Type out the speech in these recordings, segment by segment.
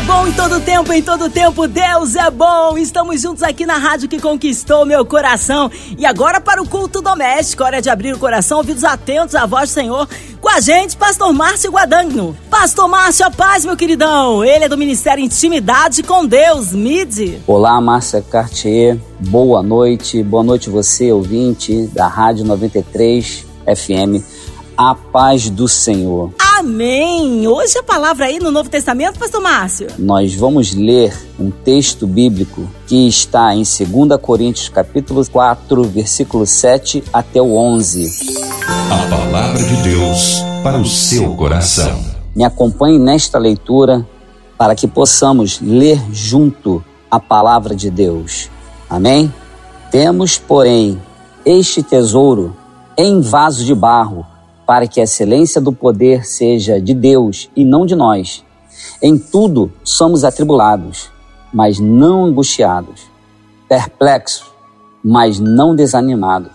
É bom em todo tempo, em todo tempo, Deus é bom. Estamos juntos aqui na rádio que conquistou meu coração. E agora para o culto doméstico, hora de abrir o coração, ouvidos atentos à voz do Senhor. Com a gente, pastor Márcio Guadagno. Pastor Márcio, a paz, meu queridão. Ele é do Ministério Intimidade com Deus, MIDI. Olá, Márcia Cartier. Boa noite. Boa noite você, ouvinte da Rádio 93 FM. A paz do Senhor. Amém! Hoje a palavra aí no Novo Testamento, Pastor Márcio. Nós vamos ler um texto bíblico que está em 2 Coríntios capítulo 4, versículo 7 até o 11. A palavra de Deus para o seu coração. Me acompanhe nesta leitura para que possamos ler junto a palavra de Deus. Amém? Temos, porém, este tesouro em vaso de barro para que a excelência do poder seja de Deus e não de nós. Em tudo somos atribulados, mas não angustiados, perplexos, mas não desanimados,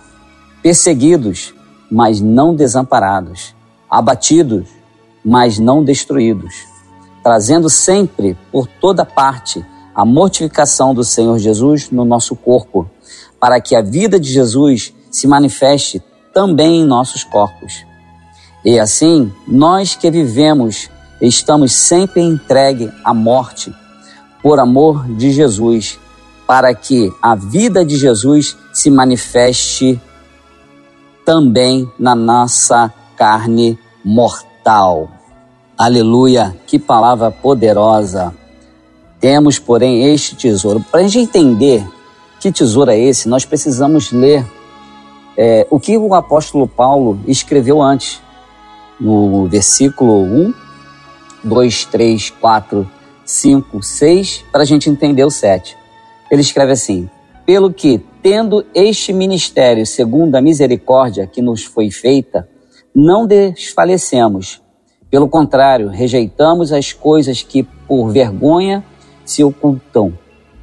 perseguidos, mas não desamparados, abatidos, mas não destruídos, trazendo sempre por toda parte a mortificação do Senhor Jesus no nosso corpo, para que a vida de Jesus se manifeste também em nossos corpos. E assim, nós que vivemos, estamos sempre entregue à morte por amor de Jesus, para que a vida de Jesus se manifeste também na nossa carne mortal. Aleluia, que palavra poderosa. Temos, porém, este tesouro. Para a gente entender que tesouro é esse, nós precisamos ler é, o que o apóstolo Paulo escreveu antes no versículo 1, 2, 3, 4, 5, 6, para a gente entender o 7. Ele escreve assim: Pelo que, tendo este ministério segundo a misericórdia que nos foi feita, não desfalecemos. Pelo contrário, rejeitamos as coisas que por vergonha se ocultam.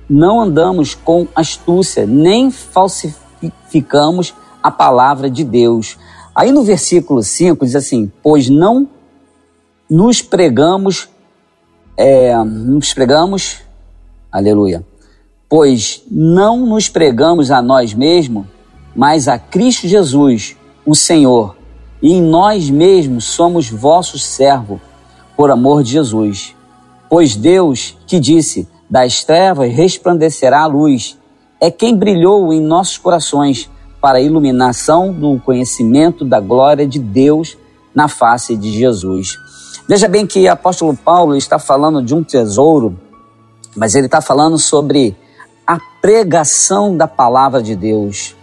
Não andamos com astúcia, nem falsificamos a palavra de Deus, Aí no versículo 5 diz assim: Pois não nos pregamos, é, nos pregamos, aleluia, pois não nos pregamos a nós mesmos, mas a Cristo Jesus, o Senhor, e em nós mesmos somos vossos servos, por amor de Jesus. Pois Deus, que disse: Das trevas resplandecerá a luz, é quem brilhou em nossos corações para a iluminação do conhecimento da glória de Deus na face de Jesus. Veja bem que o apóstolo Paulo está falando de um tesouro, mas ele está falando sobre a pregação da palavra de Deus,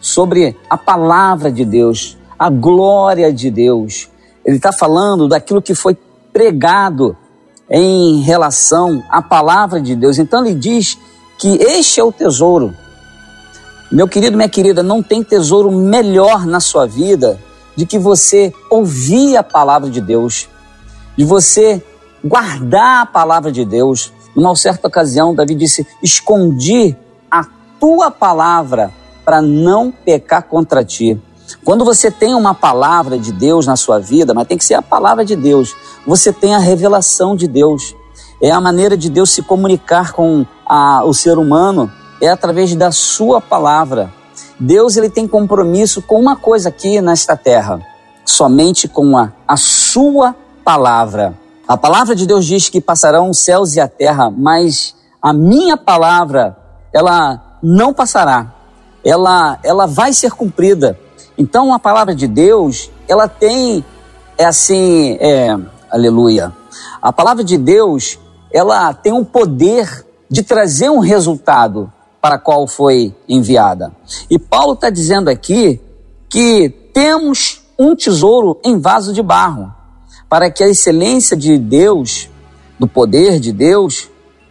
sobre a palavra de Deus, a glória de Deus. Ele está falando daquilo que foi pregado em relação à palavra de Deus. Então ele diz que este é o tesouro meu querido, minha querida, não tem tesouro melhor na sua vida de que você ouvir a palavra de Deus, de você guardar a palavra de Deus. Numa certa ocasião, Davi disse: Escondi a tua palavra para não pecar contra ti. Quando você tem uma palavra de Deus na sua vida, mas tem que ser a palavra de Deus, você tem a revelação de Deus. É a maneira de Deus se comunicar com a, o ser humano é através da sua palavra. Deus ele tem compromisso com uma coisa aqui nesta terra, somente com a, a sua palavra. A palavra de Deus diz que passarão os céus e a terra, mas a minha palavra, ela não passará. Ela, ela vai ser cumprida. Então a palavra de Deus, ela tem, é assim, é, aleluia. A palavra de Deus, ela tem um poder de trazer um resultado para qual foi enviada. E Paulo está dizendo aqui que temos um tesouro em vaso de barro, para que a excelência de Deus, do poder de Deus,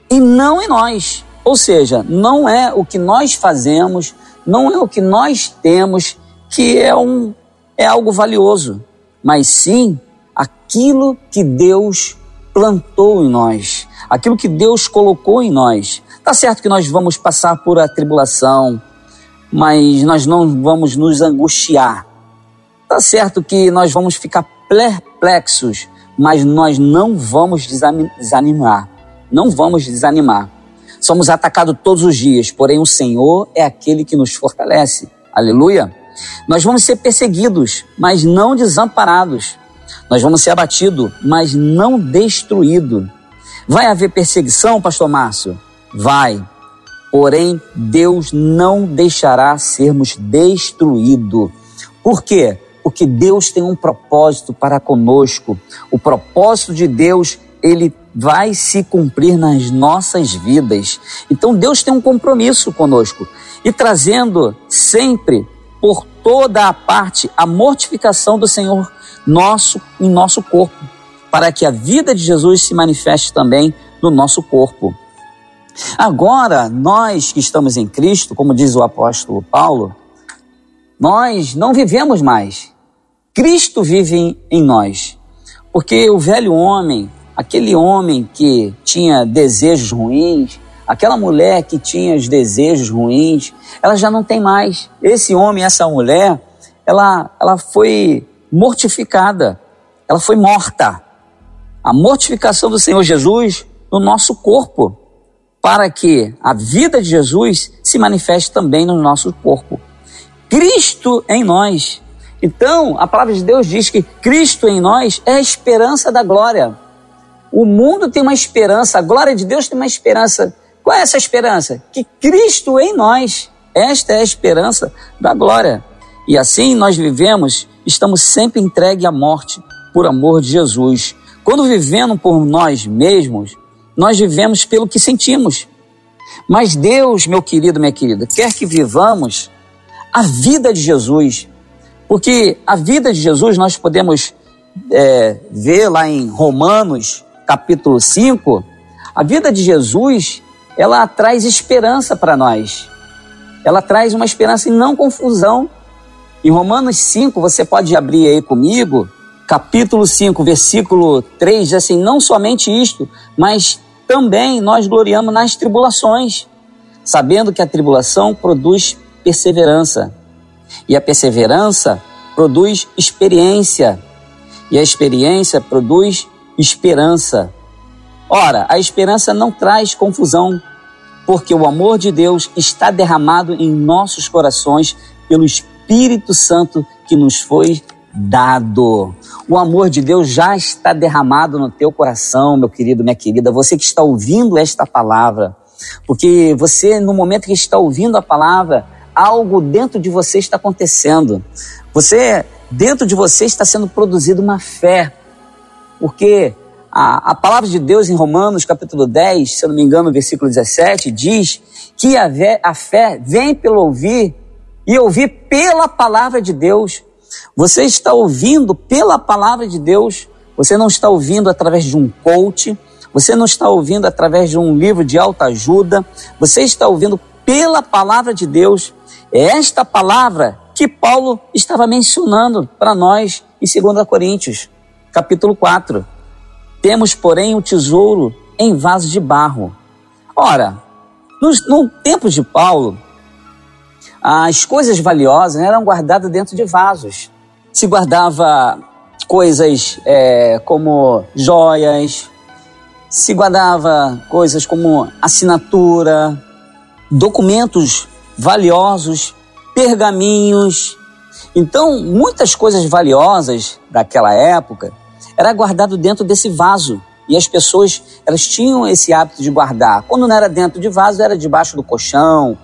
e não em nós. Ou seja, não é o que nós fazemos, não é o que nós temos que é, um, é algo valioso, mas sim aquilo que Deus plantou em nós, aquilo que Deus colocou em nós. Tá certo que nós vamos passar por a tribulação, mas nós não vamos nos angustiar. Tá certo que nós vamos ficar perplexos, mas nós não vamos desanimar. Não vamos desanimar. Somos atacados todos os dias, porém o Senhor é aquele que nos fortalece. Aleluia. Nós vamos ser perseguidos, mas não desamparados. Nós vamos ser abatidos, mas não destruídos. Vai haver perseguição, pastor Márcio? Vai. Porém, Deus não deixará sermos destruídos. Por quê? Porque Deus tem um propósito para conosco. O propósito de Deus, ele vai se cumprir nas nossas vidas. Então Deus tem um compromisso conosco e trazendo sempre por toda a parte a mortificação do Senhor nosso em nosso corpo, para que a vida de Jesus se manifeste também no nosso corpo. Agora, nós que estamos em Cristo, como diz o apóstolo Paulo, nós não vivemos mais. Cristo vive em nós. Porque o velho homem, aquele homem que tinha desejos ruins, aquela mulher que tinha os desejos ruins, ela já não tem mais. Esse homem, essa mulher, ela, ela foi mortificada, ela foi morta. A mortificação do Senhor Jesus no nosso corpo, para que a vida de Jesus se manifeste também no nosso corpo. Cristo em nós. Então, a palavra de Deus diz que Cristo em nós é a esperança da glória. O mundo tem uma esperança, a glória de Deus tem uma esperança. Qual é essa esperança? Que Cristo em nós. Esta é a esperança da glória. E assim nós vivemos, estamos sempre entregues à morte por amor de Jesus. Quando vivendo por nós mesmos, nós vivemos pelo que sentimos. Mas Deus, meu querido, minha querida, quer que vivamos a vida de Jesus. Porque a vida de Jesus nós podemos é, ver lá em Romanos capítulo 5, a vida de Jesus, ela traz esperança para nós. Ela traz uma esperança e não confusão. Em Romanos 5, você pode abrir aí comigo, capítulo 5, versículo 3, diz assim: Não somente isto, mas também nós gloriamos nas tribulações, sabendo que a tribulação produz perseverança, e a perseverança produz experiência, e a experiência produz esperança. Ora, a esperança não traz confusão, porque o amor de Deus está derramado em nossos corações pelo Espírito Santo que nos foi dado. O amor de Deus já está derramado no teu coração, meu querido, minha querida. Você que está ouvindo esta palavra, porque você, no momento que está ouvindo a palavra, algo dentro de você está acontecendo. Você, dentro de você, está sendo produzida uma fé porque a, a palavra de Deus em Romanos capítulo 10, se eu não me engano, versículo 17, diz que a, a fé vem pelo ouvir e ouvir pela palavra de Deus. Você está ouvindo pela palavra de Deus, você não está ouvindo através de um coach, você não está ouvindo através de um livro de alta ajuda, você está ouvindo pela palavra de Deus. É esta palavra que Paulo estava mencionando para nós em 2 Coríntios capítulo 4. Temos, porém, o tesouro em vaso de barro. Ora, nos, no tempo de Paulo, as coisas valiosas eram guardadas dentro de vasos. Se guardava coisas é, como joias, se guardava coisas como assinatura, documentos valiosos, pergaminhos. Então, muitas coisas valiosas daquela época era guardado dentro desse vaso. E as pessoas, elas tinham esse hábito de guardar. Quando não era dentro de vaso, era debaixo do colchão,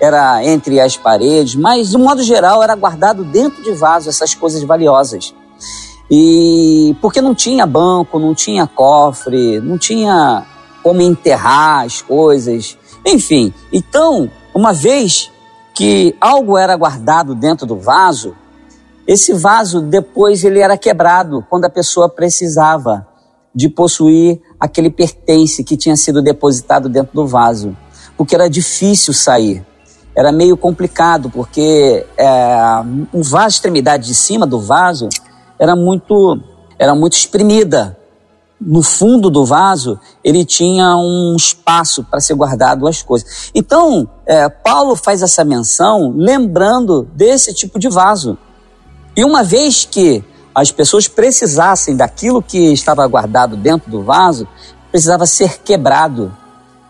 era entre as paredes, mas de modo geral era guardado dentro de vaso essas coisas valiosas. E porque não tinha banco, não tinha cofre, não tinha como enterrar as coisas, enfim. Então, uma vez que algo era guardado dentro do vaso, esse vaso depois ele era quebrado quando a pessoa precisava de possuir aquele pertence que tinha sido depositado dentro do vaso, porque era difícil sair. Era meio complicado, porque é, vaso, extremidade de cima do vaso, era muito, era muito exprimida. no fundo do vaso, ele tinha um espaço para ser guardado as coisas. Então, é, Paulo faz essa menção lembrando desse tipo de vaso. E uma vez que as pessoas precisassem daquilo que estava guardado dentro do vaso, precisava ser quebrado,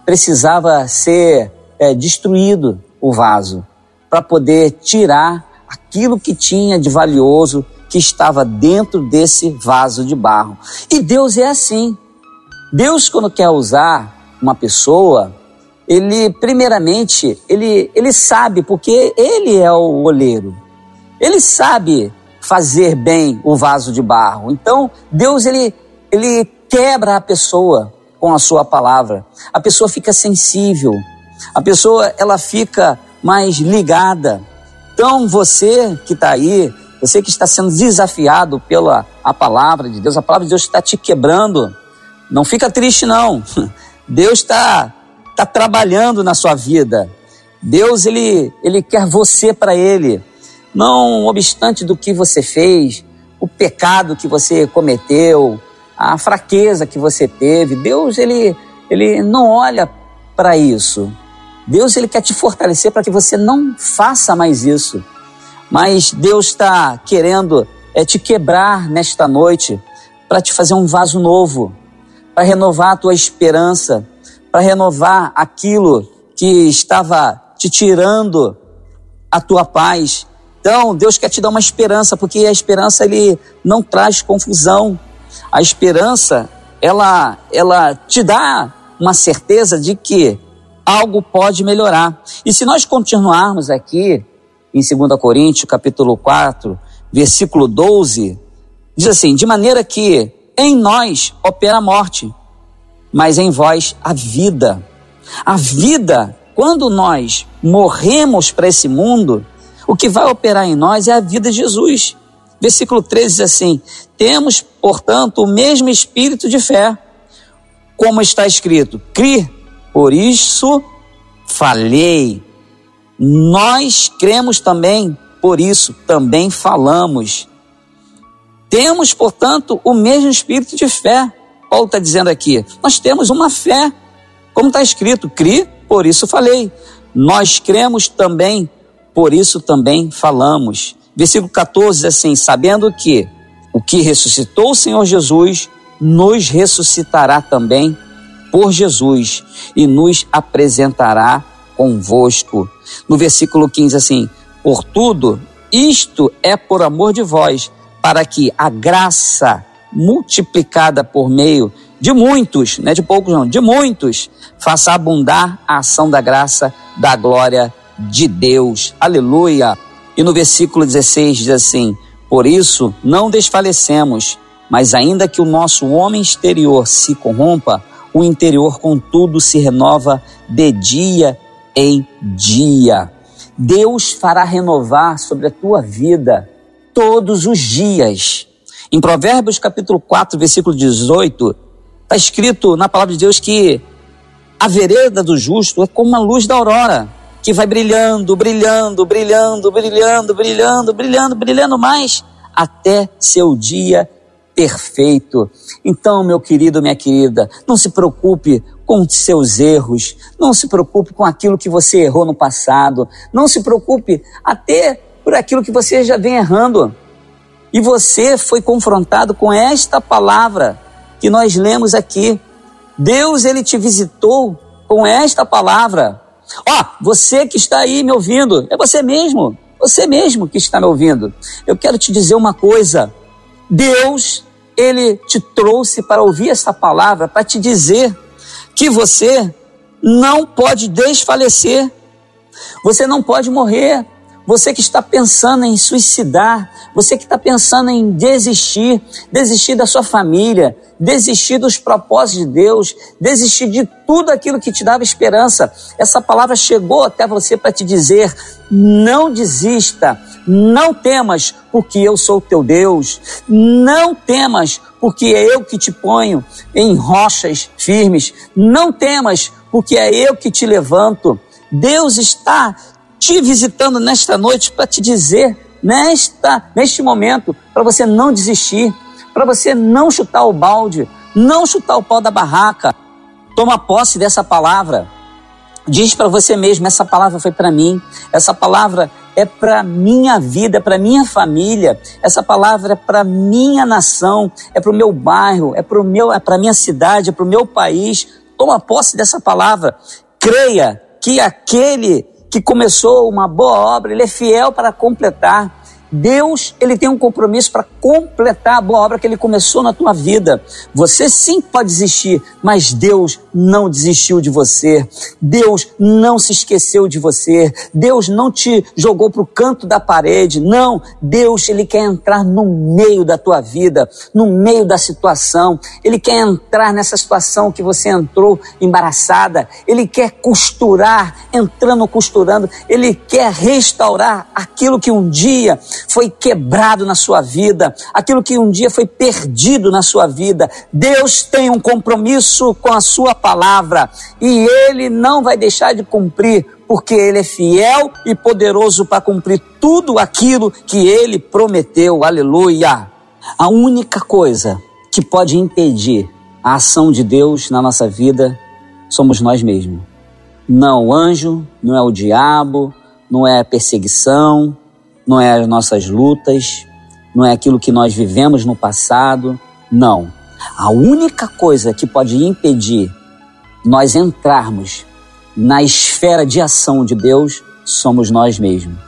precisava ser é, destruído o vaso, para poder tirar aquilo que tinha de valioso que estava dentro desse vaso de barro. E Deus é assim. Deus, quando quer usar uma pessoa, ele, primeiramente, ele, ele sabe, porque ele é o oleiro. Ele sabe fazer bem o vaso de barro. Então, Deus, ele, ele quebra a pessoa com a sua palavra. A pessoa fica sensível. A pessoa, ela fica mais ligada. Então, você que está aí, você que está sendo desafiado pela a palavra de Deus, a palavra de Deus está te quebrando. Não fica triste, não. Deus está tá trabalhando na sua vida. Deus, ele, ele quer você para Ele. Não obstante do que você fez, o pecado que você cometeu, a fraqueza que você teve, Deus, ele, ele não olha para isso. Deus, ele quer te fortalecer para que você não faça mais isso. Mas Deus está querendo é, te quebrar nesta noite para te fazer um vaso novo, para renovar a tua esperança, para renovar aquilo que estava te tirando a tua paz. Então, Deus quer te dar uma esperança, porque a esperança ele não traz confusão. A esperança, ela ela te dá uma certeza de que algo pode melhorar. E se nós continuarmos aqui em 2 Coríntios, capítulo 4, versículo 12, diz assim: De maneira que em nós opera a morte, mas em vós a vida. A vida, quando nós morremos para esse mundo, o que vai operar em nós é a vida de Jesus. Versículo 13 diz assim: Temos, portanto, o mesmo espírito de fé, como está escrito: Cri, por isso falei. Nós cremos também, por isso também falamos. Temos, portanto, o mesmo espírito de fé. Paulo está dizendo aqui: nós temos uma fé, como está escrito, cri, por isso falei. Nós cremos também, por isso também falamos. Versículo 14 assim: sabendo que o que ressuscitou o Senhor Jesus nos ressuscitará também por Jesus e nos apresentará convosco. No versículo 15, assim: Por tudo, isto é por amor de vós, para que a graça multiplicada por meio de muitos, não é de poucos não, de muitos, faça abundar a ação da graça da glória de Deus. Aleluia. E no versículo 16 diz assim: Por isso não desfalecemos, mas ainda que o nosso homem exterior se corrompa, o interior contudo se renova de dia em dia. Deus fará renovar sobre a tua vida todos os dias. Em Provérbios capítulo 4, versículo 18, está escrito na palavra de Deus que a vereda do justo é como a luz da aurora, que vai brilhando, brilhando, brilhando, brilhando, brilhando, brilhando, brilhando mais, até seu dia perfeito. Então, meu querido, minha querida, não se preocupe com seus erros, não se preocupe com aquilo que você errou no passado, não se preocupe até por aquilo que você já vem errando. E você foi confrontado com esta palavra que nós lemos aqui. Deus, ele te visitou com esta palavra. Ó, oh, você que está aí me ouvindo, é você mesmo, você mesmo que está me ouvindo. Eu quero te dizer uma coisa. Deus, ele te trouxe para ouvir esta palavra, para te dizer que você não pode desfalecer, você não pode morrer. Você que está pensando em suicidar, você que está pensando em desistir, desistir da sua família, desistir dos propósitos de Deus, desistir de tudo aquilo que te dava esperança. Essa palavra chegou até você para te dizer: não desista, não temas, porque eu sou teu Deus. Não temas, porque é eu que te ponho em rochas firmes. Não temas, porque é eu que te levanto. Deus está te visitando nesta noite para te dizer, nesta, neste momento, para você não desistir, para você não chutar o balde, Não chutar o pau da barraca. Toma posse dessa palavra. Diz para você mesmo: essa palavra foi para mim, essa palavra é para minha vida, é para minha família, essa palavra é para minha nação, é para o meu bairro, é para meu, é para minha cidade, é para o meu país. Toma posse dessa palavra. Creia que aquele que começou uma boa obra, ele é fiel para completar. Deus, ele tem um compromisso para completar a boa obra que ele começou na tua vida. Você sim pode desistir, mas Deus não desistiu de você. Deus não se esqueceu de você. Deus não te jogou para o canto da parede. Não, Deus, ele quer entrar no meio da tua vida, no meio da situação. Ele quer entrar nessa situação que você entrou embaraçada. Ele quer costurar, entrando costurando. Ele quer restaurar aquilo que um dia foi quebrado na sua vida, aquilo que um dia foi perdido na sua vida. Deus tem um compromisso com a sua palavra e ele não vai deixar de cumprir, porque ele é fiel e poderoso para cumprir tudo aquilo que ele prometeu. Aleluia! A única coisa que pode impedir a ação de Deus na nossa vida somos nós mesmos. Não o anjo, não é o diabo, não é a perseguição, não é as nossas lutas, não é aquilo que nós vivemos no passado, não. A única coisa que pode impedir nós entrarmos na esfera de ação de Deus somos nós mesmos.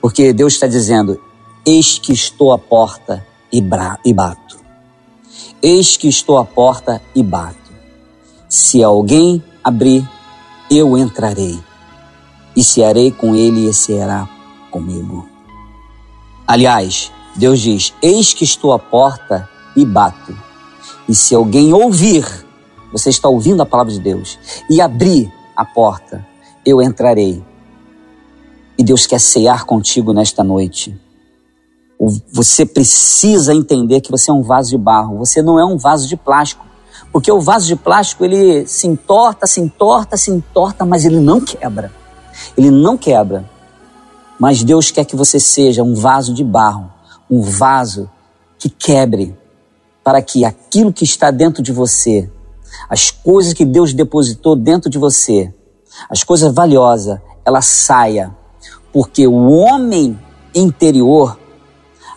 Porque Deus está dizendo: Eis que estou à porta e, e bato. Eis que estou à porta e bato. Se alguém abrir, eu entrarei. E se arei com ele e será comigo. Aliás, Deus diz: Eis que estou à porta e bato. E se alguém ouvir, você está ouvindo a palavra de Deus, e abrir a porta, eu entrarei. E Deus quer cear contigo nesta noite. Você precisa entender que você é um vaso de barro, você não é um vaso de plástico. Porque o vaso de plástico, ele se entorta, se entorta, se entorta, mas ele não quebra. Ele não quebra. Mas Deus quer que você seja um vaso de barro, um vaso que quebre, para que aquilo que está dentro de você, as coisas que Deus depositou dentro de você, as coisas valiosas, ela saia. Porque o homem interior,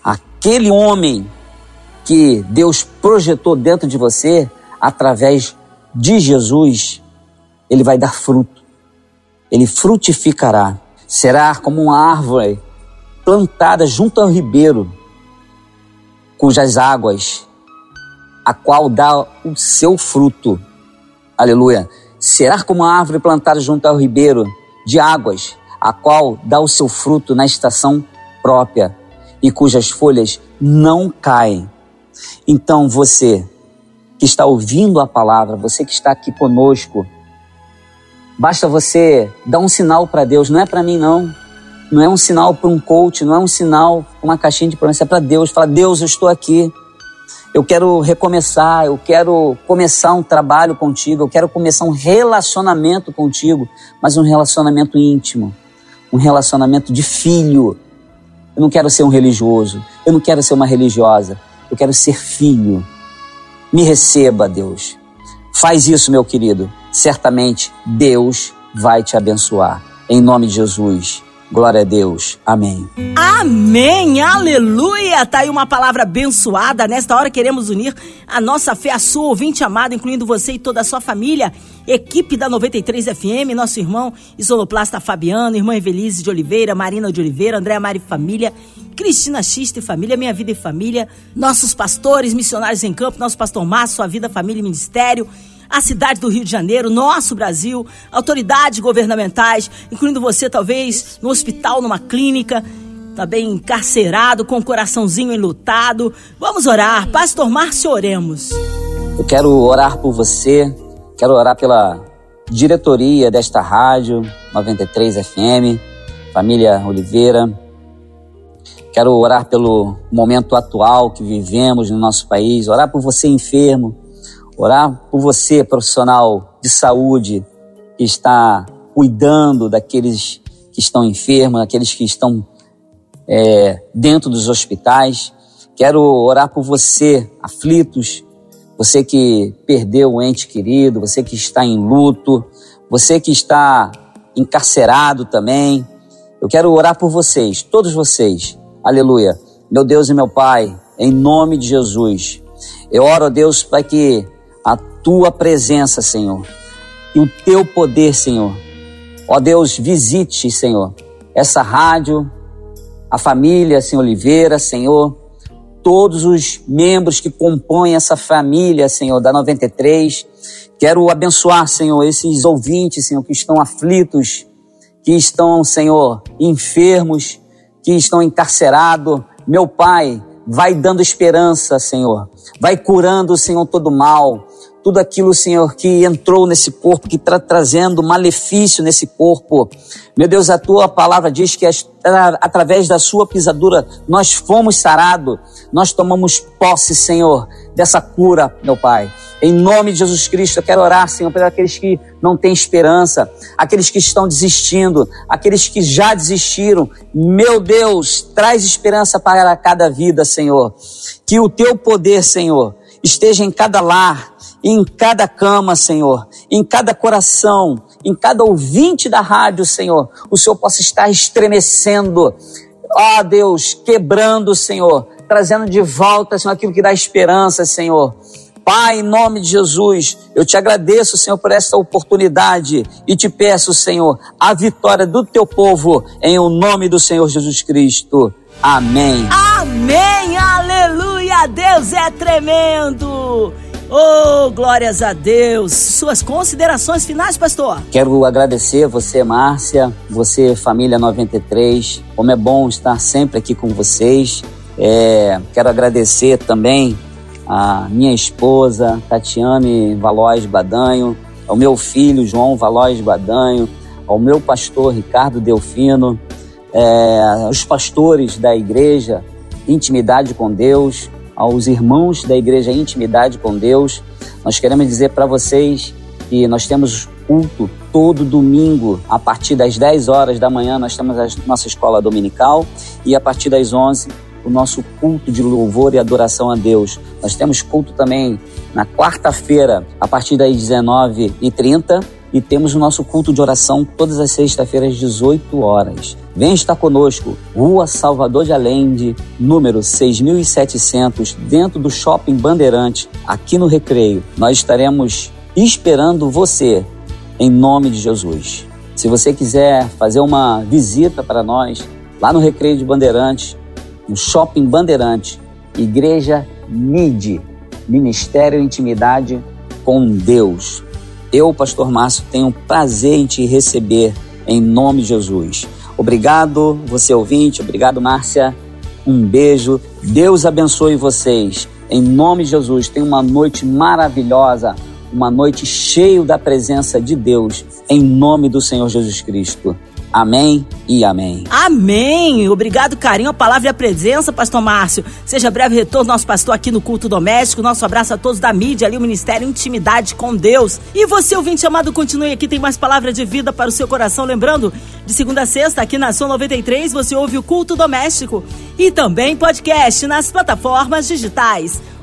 aquele homem que Deus projetou dentro de você, através de Jesus, ele vai dar fruto. Ele frutificará será como uma árvore plantada junto ao ribeiro, cujas águas, a qual dá o seu fruto. Aleluia. Será como uma árvore plantada junto ao ribeiro de águas, a qual dá o seu fruto na estação própria e cujas folhas não caem. Então você que está ouvindo a palavra, você que está aqui conosco, Basta você dar um sinal para Deus, não é para mim não. Não é um sinal para um coach, não é um sinal, uma caixinha de promessa, é para Deus. Fala, Deus, eu estou aqui. Eu quero recomeçar, eu quero começar um trabalho contigo, eu quero começar um relacionamento contigo, mas um relacionamento íntimo, um relacionamento de filho. Eu não quero ser um religioso, eu não quero ser uma religiosa, eu quero ser filho. Me receba, Deus. Faz isso, meu querido certamente Deus vai te abençoar. Em nome de Jesus. Glória a Deus. Amém. Amém. Aleluia. Tá aí uma palavra abençoada. Nesta hora queremos unir a nossa fé, a sua ouvinte amada, incluindo você e toda a sua família. Equipe da 93 FM, nosso irmão Isoloplasta Fabiano, irmã Evelise de Oliveira, Marina de Oliveira, Andréa Mari Família, Cristina Xista e Família, Minha Vida e Família, nossos pastores, missionários em campo, nosso pastor Márcio, Sua Vida, Família e Ministério, a cidade do Rio de Janeiro, nosso Brasil, autoridades governamentais, incluindo você talvez no hospital, numa clínica, também tá encarcerado, com o coraçãozinho enlutado. Vamos orar. Pastor Márcio, oremos. Eu quero orar por você, quero orar pela diretoria desta rádio 93 FM, família Oliveira. Quero orar pelo momento atual que vivemos no nosso país, orar por você enfermo, Orar por você, profissional de saúde, que está cuidando daqueles que estão enfermos, daqueles que estão é, dentro dos hospitais. Quero orar por você, aflitos, você que perdeu um ente querido, você que está em luto, você que está encarcerado também. Eu quero orar por vocês, todos vocês. Aleluia. Meu Deus e meu Pai, em nome de Jesus, eu oro a Deus para que a tua presença, Senhor, e o teu poder, Senhor, ó Deus, visite, Senhor, essa rádio, a família, Senhor Oliveira, Senhor, todos os membros que compõem essa família, Senhor, da 93. Quero abençoar, Senhor, esses ouvintes, Senhor, que estão aflitos, que estão, Senhor, enfermos, que estão encarcerados. Meu Pai, vai dando esperança, Senhor. Vai curando, Senhor, todo mal tudo aquilo, Senhor, que entrou nesse corpo, que está trazendo malefício nesse corpo. Meu Deus, a tua palavra diz que através da sua pisadura nós fomos sarados, nós tomamos posse, Senhor, dessa cura, meu Pai. Em nome de Jesus Cristo, eu quero orar, Senhor, para aqueles que não têm esperança, aqueles que estão desistindo, aqueles que já desistiram. Meu Deus, traz esperança para cada vida, Senhor. Que o teu poder, Senhor, esteja em cada lar, em cada cama, Senhor, em cada coração, em cada ouvinte da rádio, Senhor, o Senhor possa estar estremecendo, ó oh, Deus, quebrando, Senhor, trazendo de volta, Senhor, aquilo que dá esperança, Senhor. Pai, em nome de Jesus, eu te agradeço, Senhor, por essa oportunidade e te peço, Senhor, a vitória do teu povo em o nome do Senhor Jesus Cristo. Amém. Amém. Aleluia. Deus é tremendo. Oh, glórias a Deus! Suas considerações finais, pastor? Quero agradecer você, Márcia, você, família 93. Como é bom estar sempre aqui com vocês. É, quero agradecer também a minha esposa, Tatiane Valois Badanho, ao meu filho, João Valois Badanho, ao meu pastor, Ricardo Delfino, é, aos pastores da igreja, Intimidade com Deus, aos irmãos da igreja Intimidade com Deus. Nós queremos dizer para vocês que nós temos culto todo domingo, a partir das 10 horas da manhã, nós temos a nossa escola dominical e a partir das 11 o nosso culto de louvor e adoração a Deus. Nós temos culto também na quarta-feira, a partir das 19h30 e temos o nosso culto de oração todas as sextas-feiras, às 18 horas. Vem estar conosco, Rua Salvador de Allende, número 6700, dentro do Shopping Bandeirante, aqui no Recreio. Nós estaremos esperando você, em nome de Jesus. Se você quiser fazer uma visita para nós, lá no Recreio de Bandeirantes, no Shopping Bandeirante, Igreja MIDI, Ministério Intimidade com Deus. Eu, Pastor Márcio, tenho prazer em te receber em nome de Jesus. Obrigado, você ouvinte, obrigado, Márcia. Um beijo. Deus abençoe vocês. Em nome de Jesus, tenha uma noite maravilhosa, uma noite cheia da presença de Deus, em nome do Senhor Jesus Cristo. Amém e amém. Amém. Obrigado, carinho, a palavra e a presença, pastor Márcio. Seja breve retorno nosso pastor aqui no culto doméstico. Nosso abraço a todos da mídia ali, o Ministério Intimidade com Deus. E você, ouvinte amado, continue aqui, tem mais palavra de vida para o seu coração. Lembrando, de segunda a sexta, aqui na Som 93, você ouve o culto doméstico e também podcast nas plataformas digitais.